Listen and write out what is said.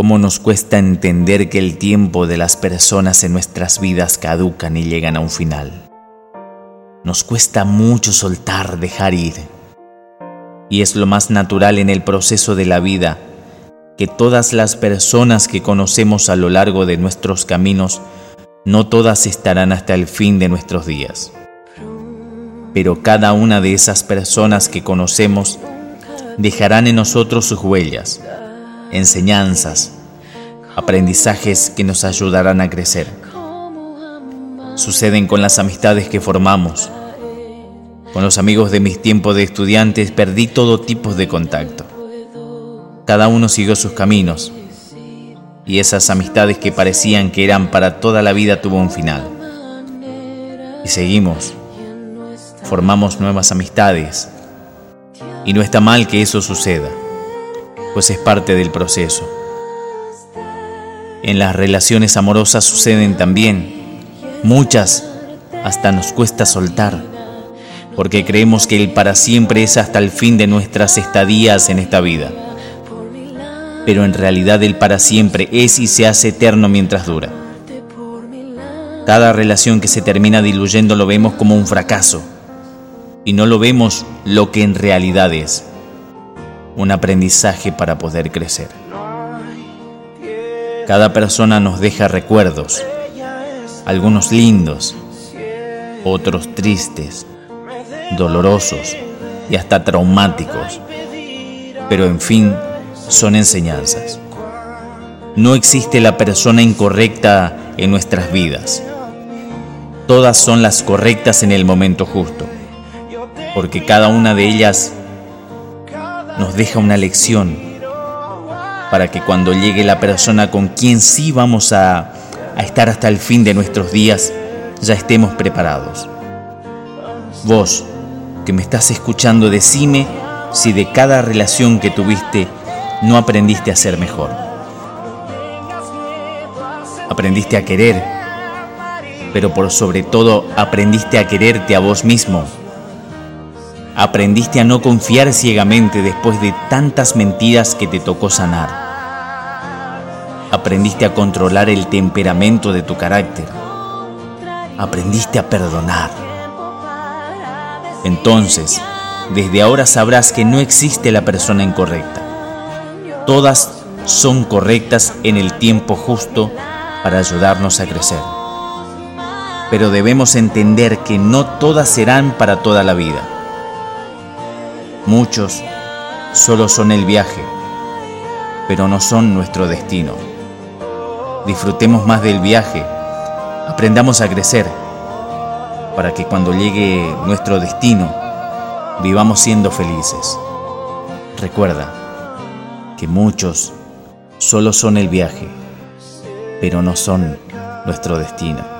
cómo nos cuesta entender que el tiempo de las personas en nuestras vidas caducan y llegan a un final. Nos cuesta mucho soltar, dejar ir. Y es lo más natural en el proceso de la vida que todas las personas que conocemos a lo largo de nuestros caminos, no todas estarán hasta el fin de nuestros días. Pero cada una de esas personas que conocemos dejarán en nosotros sus huellas, enseñanzas, aprendizajes que nos ayudarán a crecer. Suceden con las amistades que formamos. Con los amigos de mis tiempos de estudiantes perdí todo tipo de contacto. Cada uno siguió sus caminos y esas amistades que parecían que eran para toda la vida tuvo un final. Y seguimos, formamos nuevas amistades y no está mal que eso suceda, pues es parte del proceso. En las relaciones amorosas suceden también, muchas hasta nos cuesta soltar, porque creemos que el para siempre es hasta el fin de nuestras estadías en esta vida. Pero en realidad el para siempre es y se hace eterno mientras dura. Cada relación que se termina diluyendo lo vemos como un fracaso y no lo vemos lo que en realidad es, un aprendizaje para poder crecer. Cada persona nos deja recuerdos, algunos lindos, otros tristes, dolorosos y hasta traumáticos, pero en fin son enseñanzas. No existe la persona incorrecta en nuestras vidas. Todas son las correctas en el momento justo porque cada una de ellas nos deja una lección para que cuando llegue la persona con quien sí vamos a, estar hasta el fin de nuestros días, ya estemos preparados. Vos, que me estás escuchando, decime si de cada relación que tuviste no aprendiste a ser mejor. Aprendiste a querer, pero por sobre todo aprendiste a quererte a vos mismo Aprendiste a no confiar ciegamente después de tantas mentiras que te tocó sanar. Aprendiste a controlar el temperamento de tu carácter. Aprendiste a perdonar. Entonces, desde ahora sabrás que no existe la persona incorrecta. Todas son correctas en el tiempo justo para ayudarnos a crecer. Pero debemos entender que no todas serán para toda la vida Muchos solo son el viaje, pero no son nuestro destino. Disfrutemos más del viaje, aprendamos a crecer, para que cuando llegue nuestro destino vivamos siendo felices. Recuerda que muchos solo son el viaje, pero no son nuestro destino.